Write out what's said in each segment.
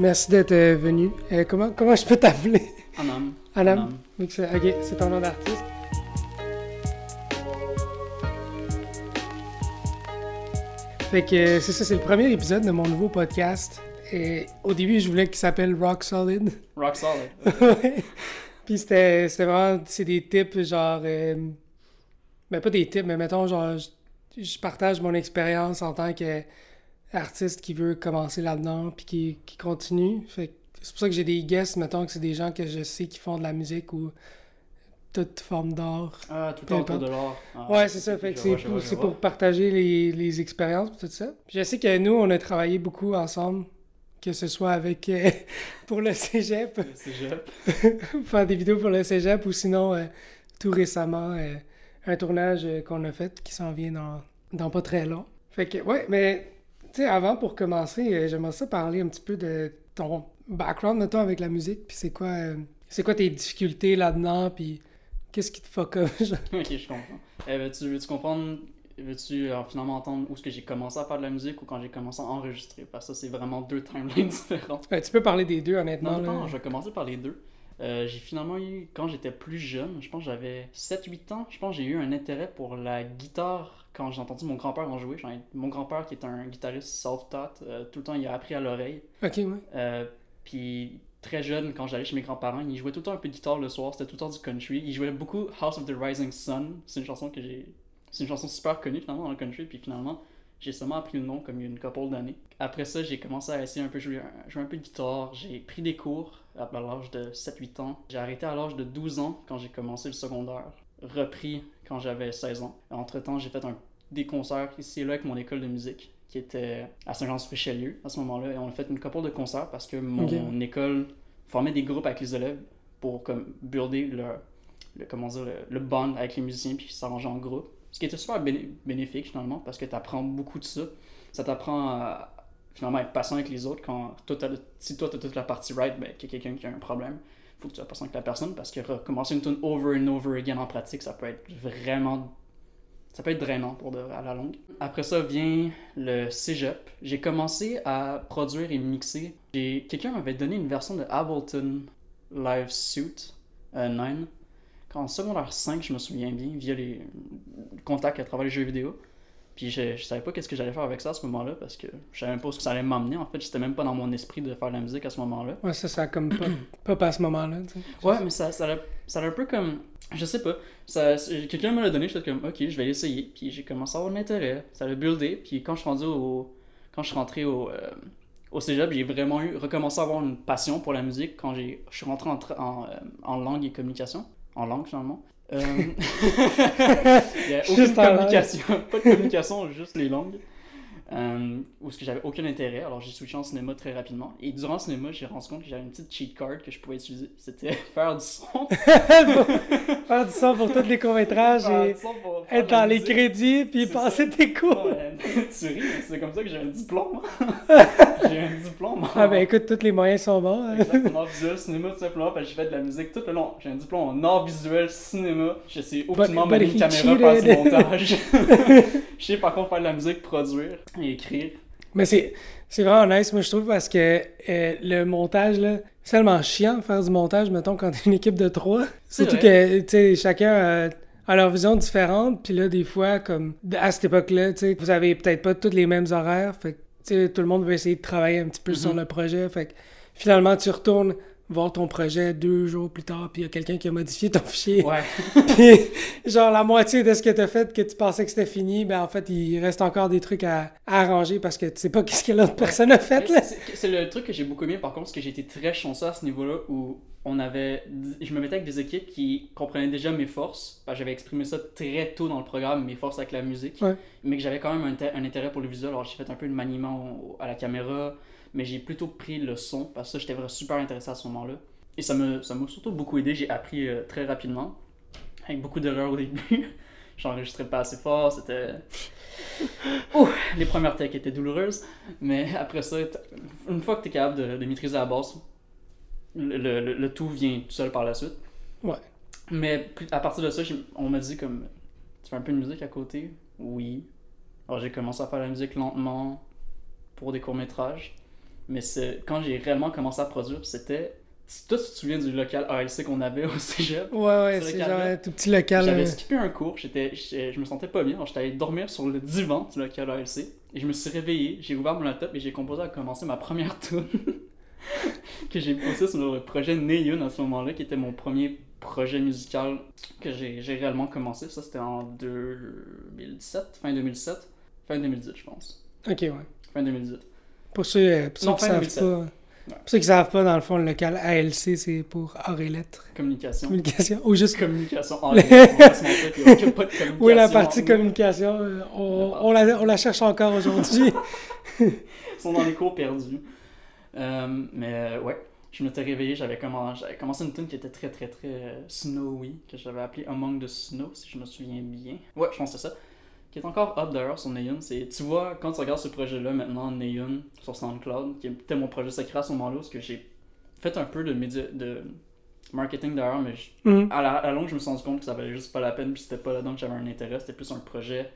Merci d'être euh, venu. Euh, comment, comment je peux t'appeler? Anam. Anam? Ok, c'est ton nom d'artiste. Fait que c'est ça, c'est le premier épisode de mon nouveau podcast. Et au début, je voulais qu'il s'appelle Rock Solid. Rock solid. Ouais. Puis c'était vraiment, c'est des tips genre, euh, ben pas des tips, mais mettons genre, je, je partage mon expérience en tant qu'artiste qui veut commencer là-dedans puis qui, qui continue. Fait c'est pour ça que j'ai des guests, mettons que c'est des gens que je sais qui font de la musique ou toute forme d'art. Ah, tout autour de l'art. Ah, Ouais, c'est ça. Fait c'est pour, pour partager les, les expériences tout ça. Puis je sais que nous, on a travaillé beaucoup ensemble, que ce soit avec euh, pour le cégep, Le cégep. faire des vidéos pour le cégep ou sinon, euh, tout récemment, euh, un tournage qu'on a fait qui s'en vient dans, dans pas très long. Fait que, ouais, mais, tu sais, avant, pour commencer, euh, j'aimerais ça parler un petit peu de ton background, mettons, avec la musique, puis c'est quoi, euh, c'est quoi tes difficultés là-dedans, puis qu'est-ce qui te fuck up, ok, je comprends. Eh, veux-tu, veux-tu comprendre, veux-tu euh, finalement entendre où est-ce que j'ai commencé à faire de la musique ou quand j'ai commencé à enregistrer? Parce que ça, c'est vraiment deux timelines différentes. Ouais, tu peux parler des deux, honnêtement. Non, là. non, je vais commencer par les deux. Euh, j'ai finalement eu, quand j'étais plus jeune, je pense que j'avais 7-8 ans, je pense que j'ai eu un intérêt pour la guitare quand j'ai entendu mon grand-père en jouer. Mon grand-père, qui est un guitariste self-taught, euh, tout le temps, il a appris à l'oreille. Ok, ouais. Euh, puis très jeune, quand j'allais chez mes grands-parents, il jouait tout le temps un peu de guitare le soir, c'était tout le temps du country. Il jouait beaucoup House of the Rising Sun, c'est une chanson que j'ai. C'est une chanson super connue finalement dans le country, puis finalement, j'ai seulement appris le nom comme il y a une couple d'années. Après ça, j'ai commencé à essayer un peu jouer, jouer un peu de guitare, j'ai pris des cours à l'âge de 7-8 ans. J'ai arrêté à l'âge de 12 ans quand j'ai commencé le secondaire, repris quand j'avais 16 ans. Entre-temps, j'ai fait un, des concerts ici et là avec mon école de musique qui était à Saint-Jean-sur-Richelieu à ce moment-là. Et on a fait une couple de concerts parce que mon école formait des groupes avec les élèves pour comme builder le, le, comment dire, le, le bond avec les musiciens puis s'arranger en groupe. Ce qui était super béné- bénéfique finalement parce que tu apprends beaucoup de ça. Ça t'apprend à être patient avec les autres quand si toi tu as toute la partie right, ben, qu'il y a quelqu'un qui a un problème, faut que tu sois patient avec la personne parce que recommencer une tune over and over again en pratique, ça peut être vraiment ça peut être drainant pour de à la longue. Après ça vient le cégep. J'ai commencé à produire et mixer. Quelqu'un m'avait donné une version de Ableton Live Suite euh, 9. En secondaire 5, je me souviens bien, via les contacts à travers les jeux vidéo. Puis je, je savais pas qu'est-ce que j'allais faire avec ça à ce moment-là parce que je savais même pas où ça allait m'emmener. En fait, j'étais même pas dans mon esprit de faire de la musique à ce moment-là. Ouais, ça, ça a comme pas, pas à ce moment-là. Ouais, mais ça, ça, l'a, ça l'a un peu comme. Je sais pas. Ça, quelqu'un me l'a donné, j'étais comme, ok, je vais l'essayer. Puis j'ai commencé à avoir de l'intérêt. Ça l'a buildé. Puis quand je suis rendu au. Quand je suis rentré au. euh, au cégep, j'ai vraiment eu, recommencé à avoir une passion pour la musique quand j'ai, je suis rentré en, en, euh, en langue et communication. En langue, finalement. Euh, Il y a aucune Juste communication. Pas de communication, juste les langues. Euh, où est-ce que j'avais aucun intérêt, alors j'ai switché en cinéma très rapidement. Et durant le cinéma, j'ai rendu compte que j'avais une petite cheat card que je pouvais utiliser. C'était faire du son. Faire du son pour tous les courts-métrages et être dans les crédits puis passer ça. tes cours. Tu ris, c'est comme ça que j'ai un diplôme. j'ai un diplôme. Ah ben écoute, tous les moyens sont bons. hein. Exactement, en art visuel, cinéma, tout simplement, parce que j'ai fait de la musique tout le long. J'ai un diplôme en art visuel, cinéma. Je sais aucunement manier une caméra, faire du montage. je sais par contre faire de la musique, produire et écrire. Mais c'est c'est vraiment nice, moi je trouve, parce que euh, le montage, là, c'est tellement chiant de faire du montage, mettons, quand t'es une équipe de trois. C'est Surtout que, tu sais, chacun a, a leur vision différente, puis là, des fois, comme à cette époque-là, tu sais, vous avez peut-être pas tous les mêmes horaires, fait que, tu sais, tout le monde veut essayer de travailler un petit peu sur Mhm. le projet, fait que finalement, tu retournes voir ton projet deux jours plus tard, puis il y a quelqu'un qui a modifié ton fichier. Ouais. Puis, genre, la moitié de ce que t'as fait, que tu pensais que c'était fini, ben en fait, il reste encore des trucs à, à arranger parce que tu sais pas qu'est-ce que l'autre personne a fait, là. c'est- le truc que j'ai beaucoup aimé par contre, c'est que été très chanceux à ce niveau-là où on avait. Je me mettais avec des équipes qui comprenaient déjà mes forces. que J'avais exprimé ça très tôt dans le programme, mes forces avec la musique. Ouais. Mais que j'avais quand même un, un intérêt pour le visuel. Alors j'ai fait un peu de maniement à la caméra, mais j'ai plutôt pris le son parce que j'étais vraiment super intéressé à ce moment-là. Et ça me- ça m'a surtout beaucoup aidé. J'ai appris euh, très rapidement, avec beaucoup d'erreurs au début. J'enregistrais pas assez fort, c'était. Ouh, les premières techs étaient douloureuses, mais après ça, une fois que tu es capable de, de maîtriser la base, le, le- le- tout vient tout seul par la suite. Ouais. Mais à partir de ça, on m'a dit comme Tu fais un peu de musique à côté? Oui. Alors j'ai commencé à faire la musique lentement pour des courts-métrages. Mais quand j'ai réellement commencé à produire, c'était. Toi, tu te souviens du local ALC qu'on avait au cégep? Ouais, ouais, Ce c'est genre un tout petit local. J'avais euh, skippé un cours, j'étais, je me sentais pas bien, alors j'étais allé dormir sur le divan du local ALC. Et je me suis réveillé, j'ai ouvert mon laptop et j'ai composé à commencer ma première tune que j'ai posée sur le projet Neyun à ce moment-là, qui était mon premier projet musical que j'ai, j'ai réellement commencé. Ça, c'était en 2017, fin 2017, fin 2018, je pense. Ok, ouais. Fin 2018. Pour ceux, euh, pour ceux Non, qui fin savent 2007. pas. Pour ceux qui savent pas, dans le fond, le local ALC, c'est pour arts et lettres. Communication. Communication. Ou juste. Communication en ligne, on va se mentir qu'il y a aucun- pas de communication. Oui, la partie communication, euh, on, on la, on la cherche encore aujourd'hui. Ils sont dans les cours perdus. Euh, mais ouais, je m'étais réveillé, j'avais commencé, une tune qui était très très très euh, snowy, que j'avais appelé Among the Snow, si je me souviens bien. Ouais, je pense que c'est ça. Qui est encore up d'ailleurs sur Neon. C'est, tu vois, quand tu regardes ce projet-là maintenant, Neon, sur SoundCloud, qui était mon projet secret à ce moment-là, parce que j'ai fait un peu de, média, de marketing d'ailleurs, mais je- Mhm. à la, à la longue, je me suis rendu compte que ça valait juste pas la peine, puis c'était pas là-dedans que j'avais un intérêt, c'était plus un projet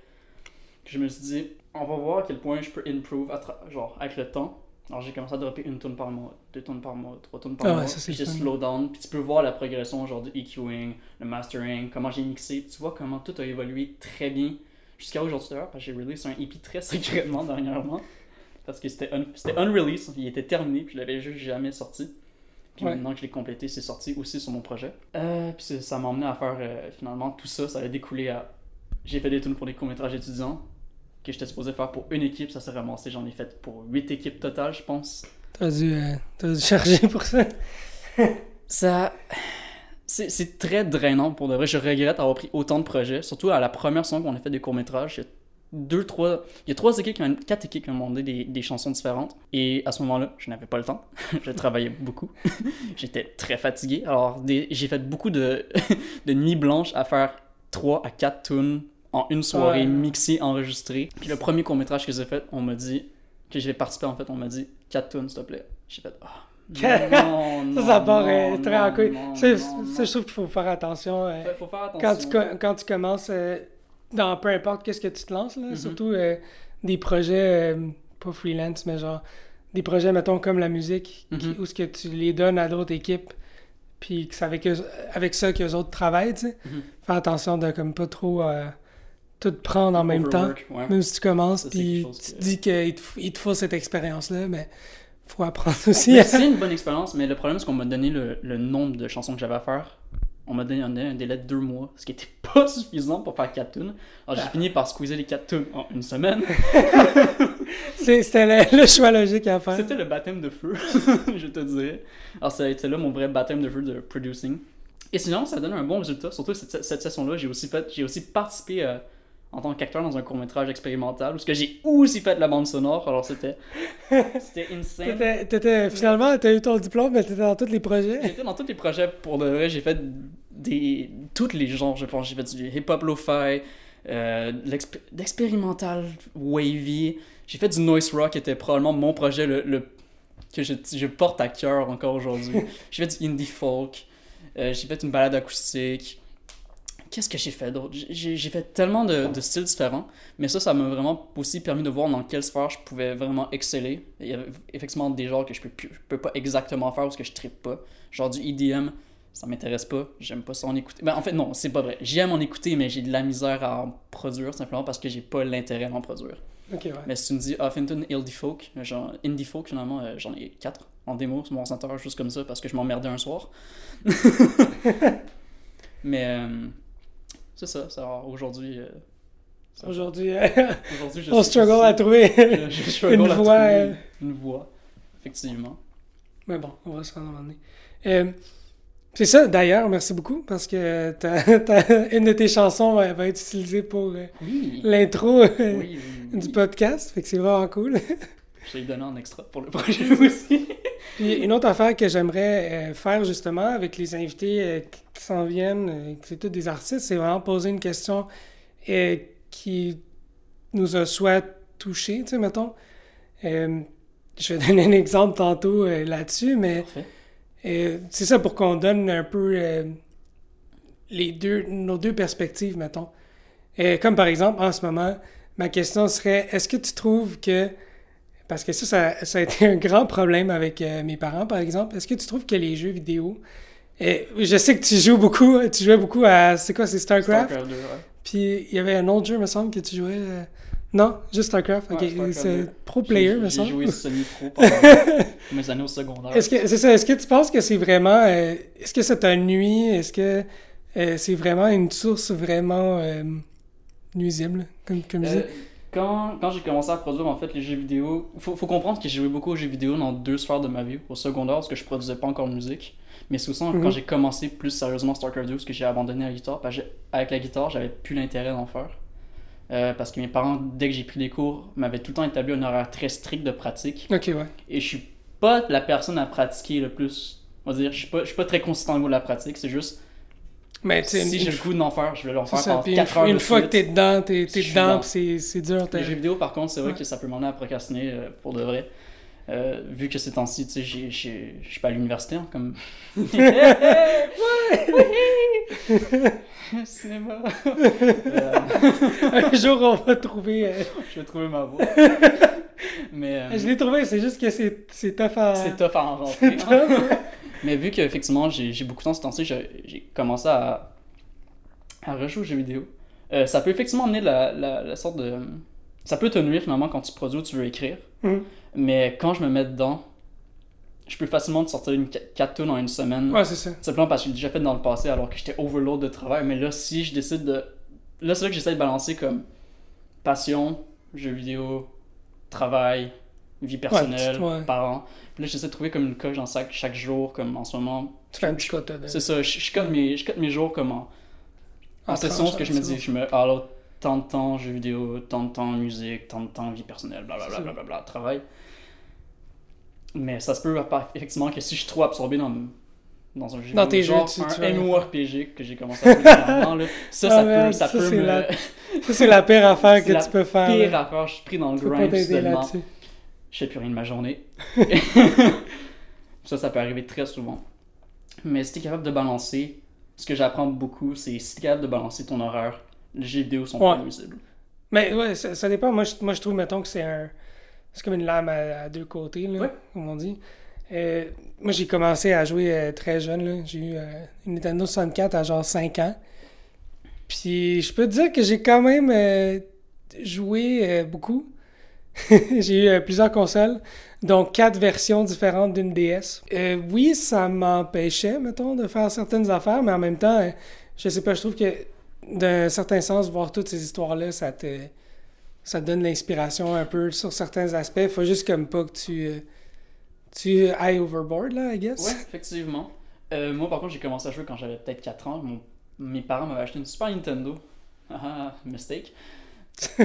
que je me suis dit, on va voir à quel point je peux improve à genre, avec le temps. Alors j'ai commencé à dropper une tonne par mois, deux tonnes par mois, trois tonnes par Ah mois, ouais, puis j'ai slow down, puis tu peux voir la progression genre du EQing, le mastering, comment j'ai mixé, tu vois comment tout a évolué très bien jusqu'à aujourd'hui d'ailleurs, parce que j'ai release un EP très secrètement dernièrement, parce que c'était un, unreleased, il était terminé, puis je l'avais juste jamais sorti. Puis Ouais. maintenant que je l'ai complété, c'est sorti aussi sur mon projet. Euh, puis ça m'a emmené à faire euh, finalement tout ça. Ça a découlé à. J'ai fait des tunes pour des courts-métrages étudiants que j'étais supposé faire pour une équipe. Ça s'est ramassé. J'en ai fait pour huit équipes totales, je pense. T'as dû, euh, t'as dû charger pour ça. Ça. C'est très drainant pour de vrai. Je regrette d'avoir pris autant de projets. Surtout à la première saison qu'on a fait des courts-métrages. Il y a deux, trois. Il y a trois équipes, quatre équipes qui ont demandé des, des chansons différentes. Et à ce moment-là, je n'avais pas le temps. je travaillais beaucoup. J'étais très fatigué. Alors, j'ai fait beaucoup de, de nuits blanches à faire 3 à 4 tunes en une soirée, Ouais. mixées, enregistrées. Puis le premier court-métrage que j'ai fait, on m'a dit, que j'ai participé en fait, on m'a dit 4 tunes, s'il te plaît. J'ai fait, ah. Non, Ça, ça part non, euh, très en couille. Ça, je trouve qu'il faut faire attention. euh, Fait- faut faire attention. quand, tu, co- quand tu commences euh, dans peu importe qu'est-ce que tu te lances, là, Mhm. surtout euh, des projets, pas freelance, mais genre des projets, mettons, comme la musique, qui- Mhm. où ce que tu les donnes à d'autres équipes, puis que c'est avec, eux- avec ça qu'eux autres travaillent, tu sais. Mhm. Fais attention de comme pas trop tout prendre en même temps. Ouais. Même si tu commences, puis tu te que- dis qu'il te, faut- il te faut cette expérience-là, mais faut apprendre aussi. C'est une bonne expérience, mais le problème, c'est qu'on m'a donné le, le nombre de chansons que j'avais à faire. On m'a donné un, un délai de deux mois, ce qui était pas suffisant pour faire 4 tunes. Alors j'ai fini par squeezer les 4 tunes en une semaine. C'était le, le choix logique à faire. C'était le baptême de feu, je te dirais. Alors été là mon vrai baptême de feu de producing. Et sinon, ça donne un bon résultat. Surtout cette, cette session-là, j'ai aussi fait, aussi participé euh, en tant qu'acteur dans un court métrage expérimental, où ce que j'ai aussi fait de la bande sonore. Alors c'était, c'était insane. T'étais- t'étais- finalement, t'as eu ton diplôme, mais t'étais dans tous les projets. J'étais dans tous les projets pour de vrai. J'ai fait des tous les genres, je pense. J'ai fait du hip-hop lo-fi, euh, de l'exp- d'expérimental wavy. J'ai fait du noise rock, qui était probablement mon projet le, le- que je, je porte à cœur encore aujourd'hui. j'ai fait du indie folk. euh, j'ai fait une balade acoustique. Qu'est-ce que j'ai fait d'autre? J'ai fait tellement de, de styles différents, mais ça, ça m'a vraiment aussi permis de voir dans quelle sphère je pouvais vraiment exceller. Il y avait effectivement des genres que je peux, plus- je peux pas exactement faire parce que je trippe pas. Genre du EDM, ça m'intéresse pas, j'aime pas ça en écouter. Ben, en fait, non, c'est pas vrai. J'aime en écouter, mais j'ai de la misère à en produire simplement parce que j'ai pas l'intérêt à en produire. Ok, ouais. Mais si tu me dis Huffington Indie Folk, genre Indie Folk finalement, euh, j'en ai 4 en démo sur mon centre juste comme ça parce que je m'emmerdais un soir. Mais euh, c'est ça, ça aujourd'hui. euh, Aujourd'hui, euh, on struggle à trouver. Je- je struggle une à voix, trouver euh. Une voix, effectivement. Mais bon, on va se rendre à un moment donné. Euh, c'est ça, d'ailleurs, merci beaucoup, parce que une de tes chansons va être utilisée pour euh, Oui. l'intro Oui, oui, oui. du podcast, fait que c'est vraiment cool. Je l'ai donné en extra pour le projet aussi. Puis une autre affaire que j'aimerais euh, faire justement avec les invités euh, qui qui s'en viennent, euh, que c'est tous des artistes, c'est vraiment poser une question qui nous a soit touchés, tu sais, mettons. Euh, je vais donner un exemple tantôt euh, là-dessus, mais euh, c'est ça pour qu'on donne un peu les deux, nos deux perspectives, mettons. Comme par exemple, en ce moment, ma question serait est-ce que tu trouves que Parce que ça, ça, ça a été un grand problème avec euh, mes parents, par exemple. Est-ce que tu trouves que les jeux vidéo. et je sais que tu joues beaucoup, tu jouais beaucoup à. C'est quoi, c'est StarCraft? StarCraft 2, ouais. Puis il y avait un autre jeu, me semble, que tu jouais. euh, Non, juste StarCraft. Ok, Ouais, StarCraft c'est 2. pro player, J'ai- me J'ai semble. joué semi-pro pendant mes années au secondaire. Est-ce que c'est ça Est-ce que tu penses que c'est vraiment euh, Est-ce que ça t'a nuit? Est-ce que euh, c'est vraiment une source vraiment euh, nuisible comme comme je Euh, dis? Quand quand j'ai commencé à produire en fait les jeux vidéo, faut, faut comprendre que j'ai joué beaucoup aux jeux vidéo dans deux sphères de ma vie. Au secondaire, parce que je produisais pas encore de musique. Mais c'est aussi Mhm. quand j'ai commencé plus sérieusement StarCraft 2, parce que j'ai abandonné la guitare. Parce que j'ai- avec la guitare, j'avais plus l'intérêt d'en faire. Euh, parce que mes parents, dès que j'ai pris des cours, m'avaient tout le temps établi un horaire très strict de pratique. Ok, ouais. Et je suis pas la personne à pratiquer le plus. On va dire, je suis pas, je suis pas très consistant au niveau de la pratique. C'est juste, Mais sais, si j'ai le goût d'en faire, je vais l'en faire ça, pendant puis une, 4 heures une fois que suite. t'es dedans, t'es t'es dedans, c'est c'est dur. t'as- Les jeux vidéo, par contre, c'est vrai Ouais. que ça peut m'emmener à procrastiner euh, pour de vrai. Euh, vu que ces temps-ci, tu sais, je suis pas à l'université, hein, comme. Cinéma. Euh, un jour, on va trouver. euh, je vais trouver ma voix. Mais euh, Je l'ai trouvé, c'est juste que c'est c'est tough à. c'est tough à en rentrer. C'est tough. Mais vu qu'effectivement, j'ai j'ai beaucoup de temps ce temps-ci, j'ai j'ai commencé à, à rejouer aux jeux vidéo. Euh, ça peut effectivement amener la, la, la sorte de. Ça peut te nuire finalement quand tu produis ou tu veux écrire. Mhm. Mais quand je me mets dedans, je peux facilement te sortir une 4 tonnes en une semaine. Ouais, c'est ça. Simplement parce que je l'ai déjà fait dans le passé alors que j'étais overload de travail. Mais là, si je décide de. Là, c'est là que j'essaie de balancer comme passion, jeux vidéo, travail, vie personnelle, ouais. parents. Puis là, j'essaie de trouver comme une coche dans chaque, chaque jour, comme en ce moment. Tu fais un petit quota de. C'est ça, je, je, cote mes, je cote mes jours comme en, en En session, ce que je me dis, je me. Alors, tant de temps jeux vidéo, tant de temps musique, tant de temps vie personnelle, blablabla, C'est ça. blablabla, travail. Mais ça se peut effectivement que si je suis trop absorbé dans, dans un jeu Dans tes genre jeux, tu- un tu MMORPG que j'ai commencé à ça, Ah, ça merde, peut, ça ça, peut me. la- Ça, c'est la pire affaire que tu peux faire. Pire affaire, je suis pris dans le grind. Je fais plus rien de ma journée. ça, ça peut arriver très souvent. Mais si t'es capable de balancer, ce que j'apprends beaucoup, c'est si t'es capable de balancer ton horaire, les jeux vidéo sont Ouais. pas. Mais ouais, ça, ça dépend. Moi je, moi, je trouve, mettons, que c'est un. C'est comme une lame à, à deux côtés, là, Ouais. comme on dit. Euh, moi, j'ai commencé à jouer euh, très jeune. J'ai eu euh, une Nintendo 64 à genre 5 ans. Puis, je peux te dire que j'ai quand même joué beaucoup. j'ai eu euh, plusieurs consoles, donc quatre versions différentes d'une DS. Euh, oui, ça m'empêchait, mettons, de faire certaines affaires, mais en même temps, euh, je sais pas, je trouve que d'un certain sens, voir toutes ces histoires-là, ça te, ça te donne l'inspiration un peu sur certains aspects. Faut juste comme pas que tu, tu ailles overboard, là, I guess. Ouais, effectivement. Euh, moi, par contre, j'ai commencé à jouer quand j'avais peut-être 4 ans. Mon- Mes parents m'avaient acheté une Super Nintendo. Ah, mistake.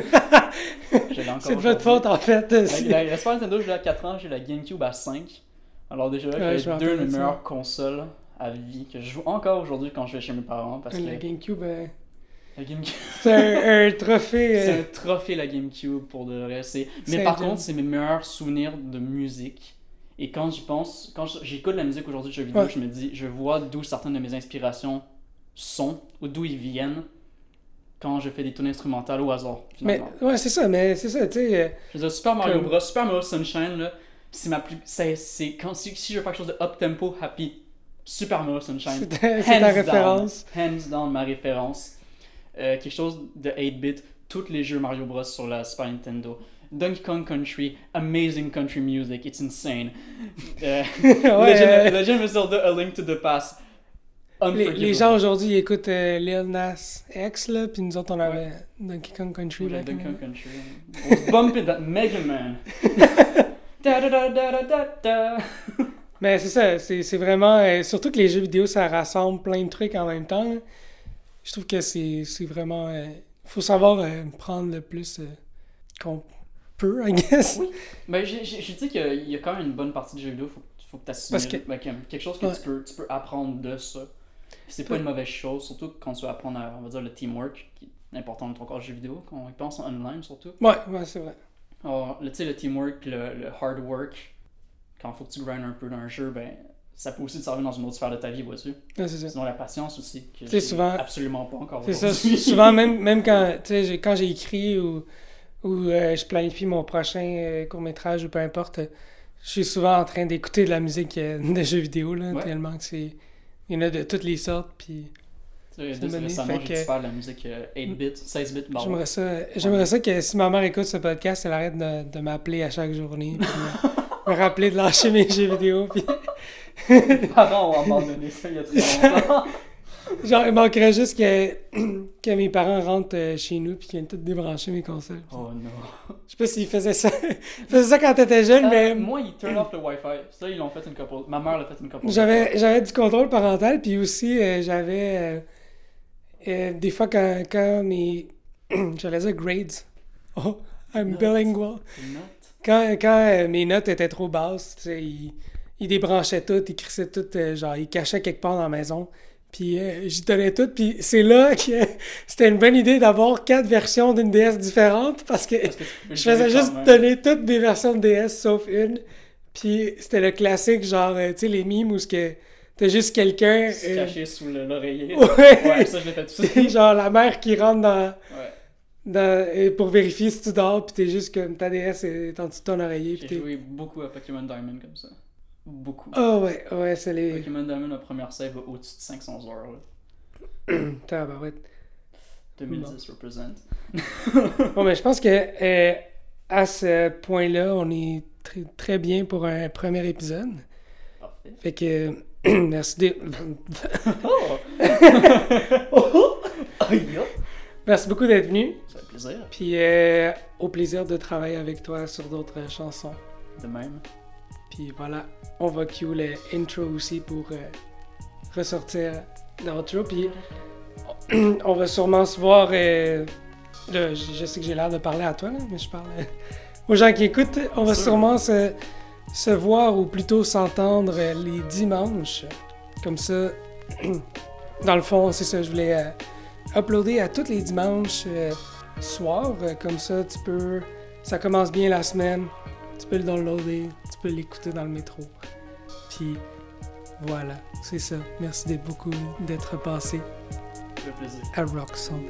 Encore C'est de votre faute, en fait. La, C'est- la- la Super Nintendo, je l'ai à 4 ans, j'ai la GameCube à 5. Alors déjà, Ouais, j'ai deux de mes meilleures consoles à vie que je joue encore aujourd'hui quand je vais chez mes parents parce que La GameCube, euh, la GameCube, c'est un, un trophée. c'est euh, un trophée la GameCube pour de vrai. C'est- C'est Mais par contre, c'est mes meilleurs souvenirs de musique. Et quand j'y pense, quand j'écoute la musique aujourd'hui de jeux vidéo, Ouais. je me dis, je vois d'où certaines de mes inspirations sont ou d'où ils viennent quand je fais des tunes instrumentales au hasard. Mais ouais, c'est ça, mais c'est ça, tu sais. euh, Je veux dire, Super Mario Comme- Bros, Super Mario Sunshine, là, c'est ma plus. C'est, quand, si, si je veux faire quelque chose de up tempo, happy, Super Mario Sunshine. c'est ta, c'est ta Hands référence. Down, hands down, ma référence. Euh, quelque chose de 8-bit, tous les jeux Mario Bros sur la Super Nintendo. Donkey Kong Country, amazing country music, it's insane. Euh, Ouais, Legend, euh, Legend of Zelda, A Link to the Past. Les, les gens aujourd'hui ils écoutent euh, Lil Nas X, là, puis nous autres on avait Donkey Kong Country. In Donkey Kong Country. Was bumping that Mega Man. da da da da da da. Mais c'est ça, c'est vraiment. euh, surtout que les jeux vidéo, ça rassemble plein de trucs en même temps. là. Je trouve que c'est vraiment. euh, faut savoir euh, prendre le plus euh, qu'on peut, I guess. Oui. Ben, j'ai j'ai- j'ai dit qu'il y a quand même une bonne partie de jeux vidéo, faut, faut que tu assimiles. que- Ben, quelque chose que Ouais. tu, peux, tu peux apprendre de ça. C'est pas une mauvaise chose, surtout quand tu veux apprendre à, on va dire, le teamwork, qui est important dans ton corps de jeu vidéo, quand on y pense en online surtout. Ouais, ouais, c'est vrai. Alors, le- tu sais, le teamwork, le, le hard work, quand il faut que tu grindes un peu dans un jeu, ben, ça peut aussi te servir dans une autre sphère de ta vie, vois-tu? Ouais, c'est ça. Sinon, la patience aussi, que j'ai souvent- absolument pas encore C'est ça. Souvent, même, même quand, quand j'ai écrit ou, ou euh, je planifie mon prochain euh, court-métrage ou peu importe, je suis souvent en train d'écouter de la musique euh, de jeux vidéo, là, Ouais. tellement que c'est... Il y en a de toutes les sortes, puis Tu sais, C'est de- donné, récemment, j'ai que- découvert la musique euh, 8-bit, 16-bit, pardon. j'aimerais ça, j'aimerais ça que si ma mère écoute ce podcast, elle arrête de, de m'appeler à chaque journée, puis me, rappeler de lâcher mes jeux vidéo, puis Avant, on a abandonné ça il y a très longtemps. Genre, il manquerait juste que, que mes parents rentrent euh, chez nous, puis qu'ils viennent tout débrancher mes consoles. oh non. Je sais pas s'ils faisaient ça, ils faisaient ça quand t'étais jeune, mais... Euh, moi, ils turn off le Wi-Fi. Ça, ils l'ont fait une couple. Ma mère l'a fait une couple. J'avais, j'avais du contrôle parental, puis aussi, euh, j'avais. euh, euh, des fois, quand, quand mes. J'allais dire grades. Oh, I'm Notes. bilingual. Quand, quand euh, mes notes étaient trop basses, tu sais, ils, ils débranchaient tout, ils crissaient tout, euh, genre, ils cachaient quelque part dans la maison. Puis euh, j'y tenais tout, puis c'est là que c'était une bonne idée d'avoir quatre versions d'une DS différentes, parce que. Parce Je faisais juste donner toutes mes versions de DS sauf une. Puis c'était le classique, genre, euh, tu sais, les mimes où ce que t'as juste quelqu'un. Se euh, cacher sous le- l'oreiller. Ouais. Ouais, ça, je l'ai fait aussi. genre la mère qui rentre dans, Ouais. dans, pour vérifier si tu dors, puis t'es juste comme ta DS est en dessous de ton oreiller. J'ai joué beaucoup à Pokémon Diamond comme ça. Beaucoup. Ah ouais, ouais, c'est les. Pokémon Diamond, la première save, au-dessus de 500 heures. Là. Tabarouette. 2010 represent. Bon, mais je pense que euh, à ce point-là, on est très, très bien pour un premier épisode. Parfait. Fait que. merci de. Oh! Aïe, aïe. merci beaucoup d'être venu. Ça fait plaisir. Puis euh, au plaisir de travailler avec toi sur d'autres chansons. De même. Puis voilà, on va cue le intro aussi pour euh, ressortir l'outro. Puis on va sûrement se voir. euh, je, sais que j'ai l'air de parler à toi, là, mais je parle euh, aux gens qui écoutent. On va Sûr. sûrement se, se voir ou plutôt s'entendre les dimanches. Comme ça, dans le fond, c'est ça, je voulais uploader à tous les dimanches soirs. Euh, comme ça, tu peux. Ça commence bien la semaine. Tu peux le downloader, peux l'écouter dans le métro. Puis voilà, c'est ça. Merci beaucoup d'être passé plaisir. à Rock Song.